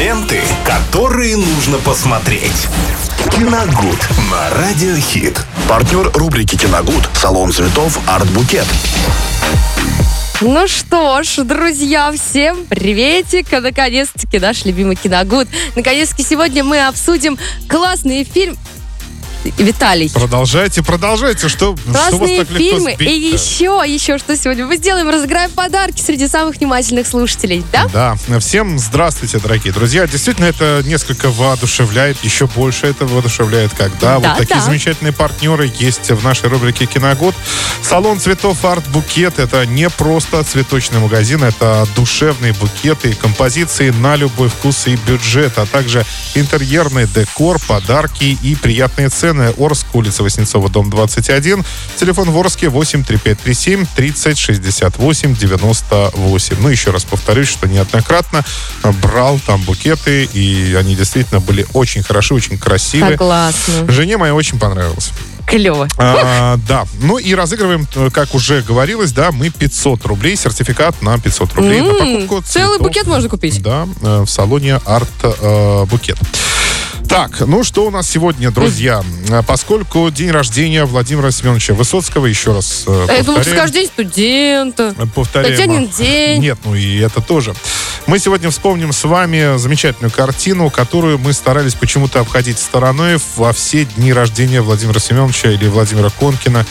Ленты, которые нужно посмотреть. Киногуд на Радиохит. Партнер рубрики «Киногуд» – салон цветов «Арт Букет». Ну что ж, друзья, всем приветик! Наконец-таки наш любимый киногуд. Наконец-таки сегодня мы обсудим классный фильм Виталий. Продолжайте, продолжайте. Что, что вас Классные так легко фильмы. сбить-то? И еще, еще что сегодня мы сделаем? Разыграем подарки среди самых внимательных слушателей, да? Да, всем здравствуйте, дорогие друзья. Действительно, это несколько воодушевляет, еще больше это воодушевляет, когда Да, вот такие да. замечательные партнеры есть в нашей рубрике «Киногод». Салон цветов «Арт Букет» — это не просто цветочный магазин, это душевные букеты, композиции на любой вкус и бюджет, а также интерьерный декор, подарки и приятные цены. Орск, улица Воснецова, дом 21. Телефон в Орске 83537 30 68 98. Ну, еще раз повторюсь, что неоднократно брал там букеты, и они действительно были очень хороши, очень красивые. Согласна. Жене моей очень понравилось. Клево. А, да. Ну и разыгрываем, э, как уже говорилось, да, мы 500 рублей, сертификат на 500 рублей на М, покупку Целый цветов. букет можно купить. Да, э, в салоне Арт э. Так, ну что у нас сегодня, друзья? Э, Поскольку день рождения Владимира Семеновича Высоцкого, еще раз э, А Я думала, что повторяем. каждый день студента. Повторяем. Татьянин день. Нет, ну и это тоже. Мы сегодня вспомним с вами замечательную картину, которую мы старались почему-то обходить стороной во все дни рождения Владимира Семеновича или Владимира Конкина,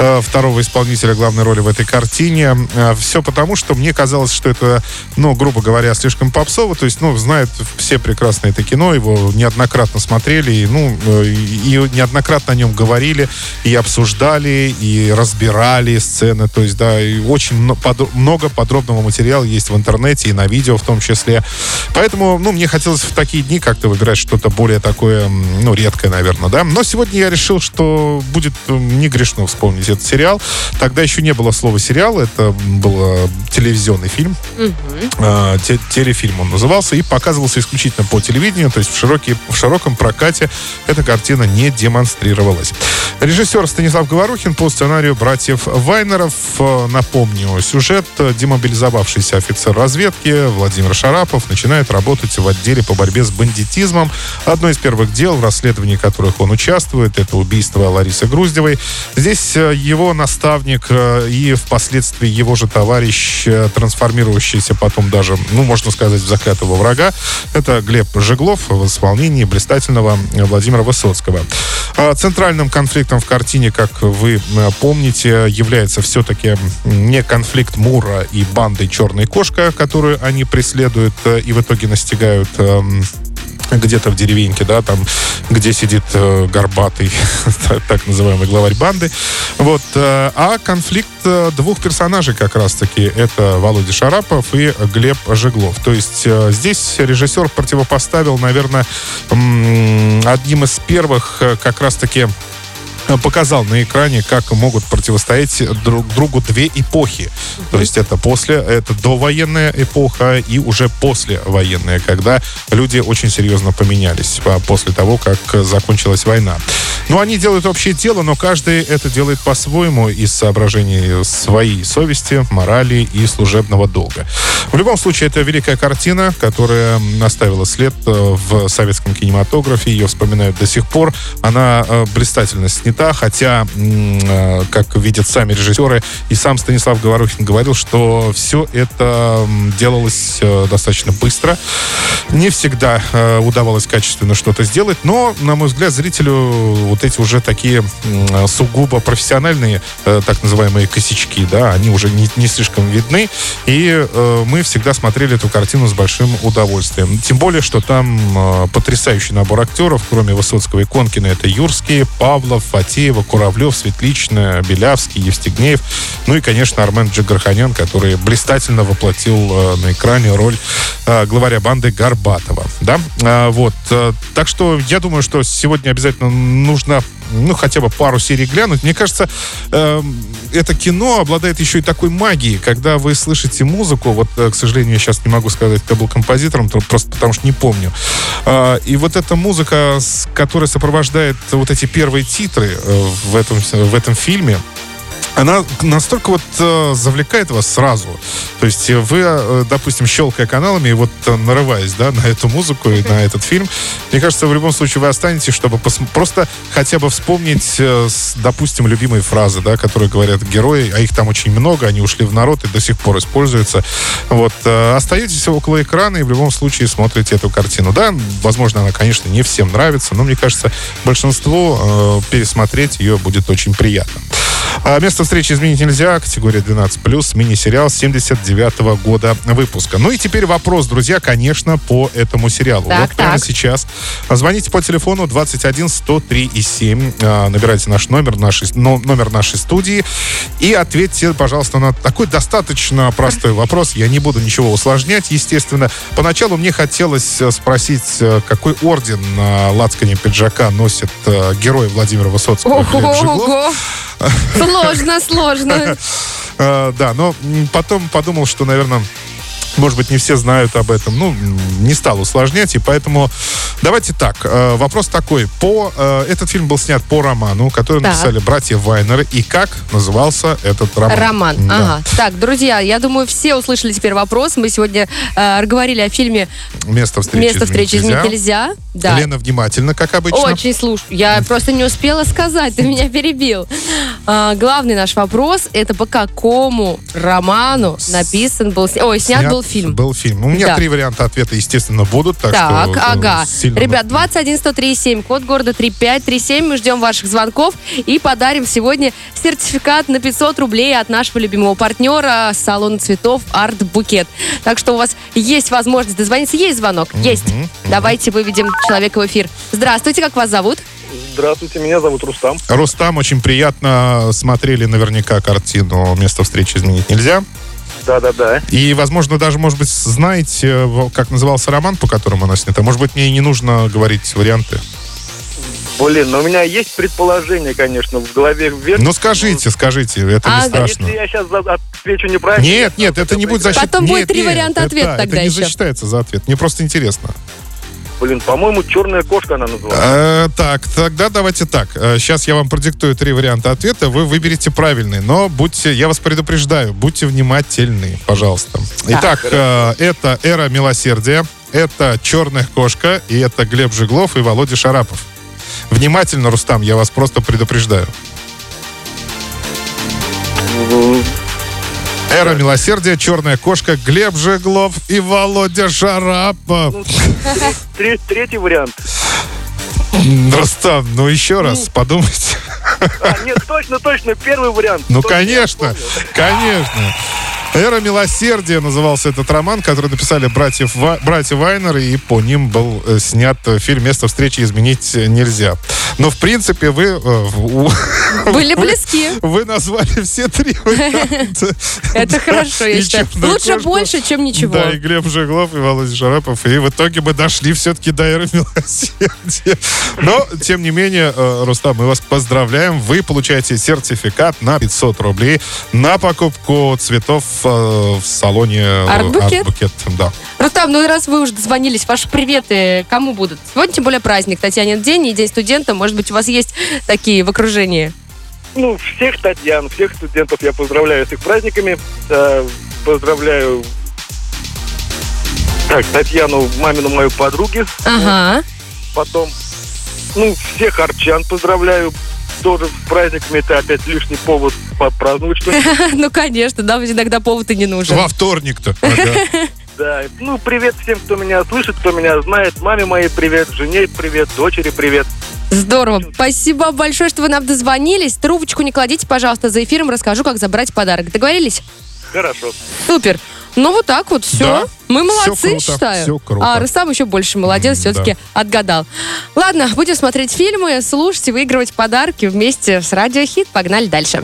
э, второго исполнителя главной роли в этой картине. Все потому, что мне казалось, что это, ну, грубо говоря, слишком попсово. То есть, ну, знают все прекрасно это кино, его неоднократно смотрели, и, ну, э, и неоднократно о нем говорили, и обсуждали, и разбирали сцены. То есть, да, и очень много подробного материала есть в интернете и на видео в том числе. Поэтому, ну, мне хотелось в такие дни как-то выбирать что-то более такое, ну, редкое, наверное, да. Но сегодня я решил, что будет не грешно вспомнить этот сериал. Тогда еще не было слова сериал, это был э, телевизионный фильм. Э, те- телефильм он назывался и показывался исключительно по телевидению, то есть в, широкий, в широком прокате эта картина не демонстрировалась. Режиссер Станислав Говорухин по сценарию братьев Вайнеров. Э, Напомню, сюжет э, демобилизовавшийся офицер разведки Владимир Шарапов начинает работать в отделе по борьбе с бандитизмом. Одно из первых дел, в расследовании которых он участвует, это убийство Ларисы Груздевой. Здесь э, его наставник э, и впоследствии его же товарищ, э, трансформирующийся потом даже, ну, можно сказать, в закатого врага, это Глеб Жеглов в исполнении блистательного Владимира Высоцкого. А Центральным конфликтом в картине, как вы помните, является все-таки не конфликт Мура и банды Черная кошка, которую они преследуют э, и в итоге настигают эм, где-то в деревеньке, да, там, где сидит э, горбатый, так- называемый главарь банды. Вот. э, а конфликт э, двух персонажей как раз-таки это Володя Шарапов и Глеб Жеглов. То есть э, здесь режиссер противопоставил, наверное, одним из первых э, как раз-таки показал на экране, как могут противостоять друг другу две эпохи. То есть это после, это довоенная эпоха и уже послевоенная, когда люди очень серьезно поменялись а, после того, как э, закончилась война. Ну, они делают общее дело, но каждый это делает по-своему из соображений своей совести, морали и служебного долга. В любом случае, это великая картина, которая оставила след э, в советском кинематографе. Ее вспоминают до сих пор. Она э, блистательно снята, хотя, э, как видят сами режиссеры, и сам Станислав Говорухин говорил, что все это делалось достаточно быстро. Не всегда удавалось качественно что-то сделать, но, на мой взгляд, зрителю вот эти уже такие м, сугубо профессиональные, э, так называемые косячки, да, они уже не, не слишком видны, и э, мы всегда смотрели эту картину с большим удовольствием. Тем более, что там э, потрясающий набор актеров, кроме Высоцкого и Конкина, это Юрский, Павлов, Фатеева, Куравлев, Светличная, Белявский, Евстигнеев, ну и, конечно, Армен Джигарханян, который блистательно воплотил э, на экране роль главаря банды Горбатова, да, А, вот, так что я думаю, что сегодня обязательно нужно ну, хотя бы пару серий глянуть. Мне кажется, эм, это кино обладает еще и такой магией, когда вы слышите музыку, вот, э, к сожалению, я сейчас не могу сказать, кто был композитором, то- просто потому что не помню. А, и вот эта музыка, которая сопровождает вот эти первые титры э, в этом, в этом фильме, она настолько вот э, завлекает вас сразу. То есть э, вы, э, допустим, щелкая каналами и вот э, нарываясь, да, на эту музыку и на этот фильм, мне кажется, в любом случае вы останетесь, чтобы пос- просто хотя бы вспомнить, э, с, допустим, любимые фразы, да, которые говорят герои, а их там очень много, они ушли в народ и до сих пор используются. Вот, э, остаетесь около экрана и в любом случае смотрите эту картину. Да, возможно, она, конечно, не всем нравится, но мне кажется, большинству э, пересмотреть ее будет очень приятно. А место встречи изменить нельзя. Категория 12+, мини-сериал 79 года выпуска. Ну и теперь вопрос, друзья, конечно, по этому сериалу. Так, вот прямо так. сейчас. Звоните по телефону 21 103 и 7. А, Набирайте наш номер, нашей, но- номер нашей студии и ответьте, пожалуйста, на такой достаточно простой вопрос. Я не буду ничего усложнять, естественно. Поначалу мне хотелось э, спросить, э, какой орден на лацкане пиджака носит э, герой Владимира Высоцкого. Глеб Жиглов. Сложно, сложно. Э, да, но потом подумал, что, наверное, может быть, не все знают об этом. Ну, не стал усложнять, и поэтому давайте так. э, вопрос такой. По, э, этот фильм был снят по роману, который Так. написали братья Вайнеры. И как назывался этот роман? Роман. Да. Ага. Так, друзья, я думаю, все услышали теперь вопрос. Мы сегодня э, говорили о фильме Место встречи «Место встречи изменить нельзя». Да. Лена внимательно, как обычно. Очень слушаю. Я просто не успела сказать, ты меня перебил. А, главный наш вопрос это по какому роману написан был, ой, снят, был фильм. Был фильм. У меня Да. три варианта ответа, естественно, будут. Так, Так, что, э, ага. Ребят, 21 103 код города 3537. Мы ждем ваших звонков и подарим сегодня сертификат на 500 рублей от нашего любимого партнера салона цветов Арт Букет. Так что у вас есть возможность дозвониться. Есть звонок? Есть. Давайте выведем человека в эфир. Здравствуйте, как вас зовут? Здравствуйте, меня зовут Рустам. Рустам, очень приятно смотрели наверняка картину «Место встречи изменить нельзя». Да-да-да. И, возможно, даже, может быть, знаете, э, как назывался роман, по которому она снята. Может быть, мне и не нужно говорить варианты. Блин, но у меня есть предположение, конечно, в голове вверх. Ну, скажите, скажите, это А, не страшно. если я сейчас отвечу неправильно... Нет, нет, это не будет засчитано. Потом будет Нет, три нет, варианта это- ответа тогда Это не еще. засчитается за ответ. Мне просто интересно. Блин, по-моему, черная кошка она называется. Э, так, тогда давайте так. Сейчас я вам продиктую три варианта ответа. Вы выберете правильный. Но будьте, я вас предупреждаю, будьте внимательны, пожалуйста. Итак, э, это «Эра милосердия», это «Черная кошка», и это Глеб Жиглов и Володя Шарапов. Внимательно, Рустам, я вас просто предупреждаю. «Эра милосердия», «Черная кошка», Глеб Жиглов и Володя Шарапов. Тре- Третий вариант. Рустам, ну еще раз подумайте. А, нет, точно, точно, первый вариант. Ну, Точно, конечно, конечно. «Эра милосердия» назывался этот роман, который написали братьев, Ва- братья Вайнеры, и по ним был э, снят фильм «Место встречи изменить нельзя». Но, в принципе, вы... э, Были близки. Вы назвали все три варианта. Это хорошо, я считаю. «Черную Лучше кошку». больше, чем ничего. Да, и Глеб Жеглов, и Володя Шарапов. И в итоге мы дошли все-таки до эры милосердия. Но, тем не менее, э, Рустам, мы вас поздравляем. Вы получаете сертификат на 500 рублей на покупку цветов э, в салоне Арт-букет? «Арт-букет». Да. Рустам, ну и раз вы уже дозвонились, ваши приветы кому будут? Сегодня тем более праздник, Татьянин день и День студента. Может быть, у вас есть такие в окружении? Ну, всех Татьян, всех студентов я поздравляю с их праздниками. Э, Поздравляю так, Татьяну, мамину мою подруги. Ага. Потом, ну, всех арчан поздравляю тоже с праздниками. Это опять лишний повод попраздновать что-нибудь. Ну, конечно, да, иногда повод и не нужен. Во вторник-то. Да, ну, привет всем, кто меня слышит, кто меня знает. Маме моей привет, жене привет, дочери привет. Здорово. Спасибо большое, что вы нам дозвонились. Трубочку не кладите, пожалуйста, за эфиром расскажу, как забрать подарок. Договорились? Хорошо. Супер. Ну, вот так вот, все. Да. Мы молодцы, круто, считаю. всё круто. А Рустам еще больше молодец, М, все-таки отгадал. Ладно, будем смотреть фильмы, слушать и выигрывать подарки вместе с Радио Хит. Погнали дальше.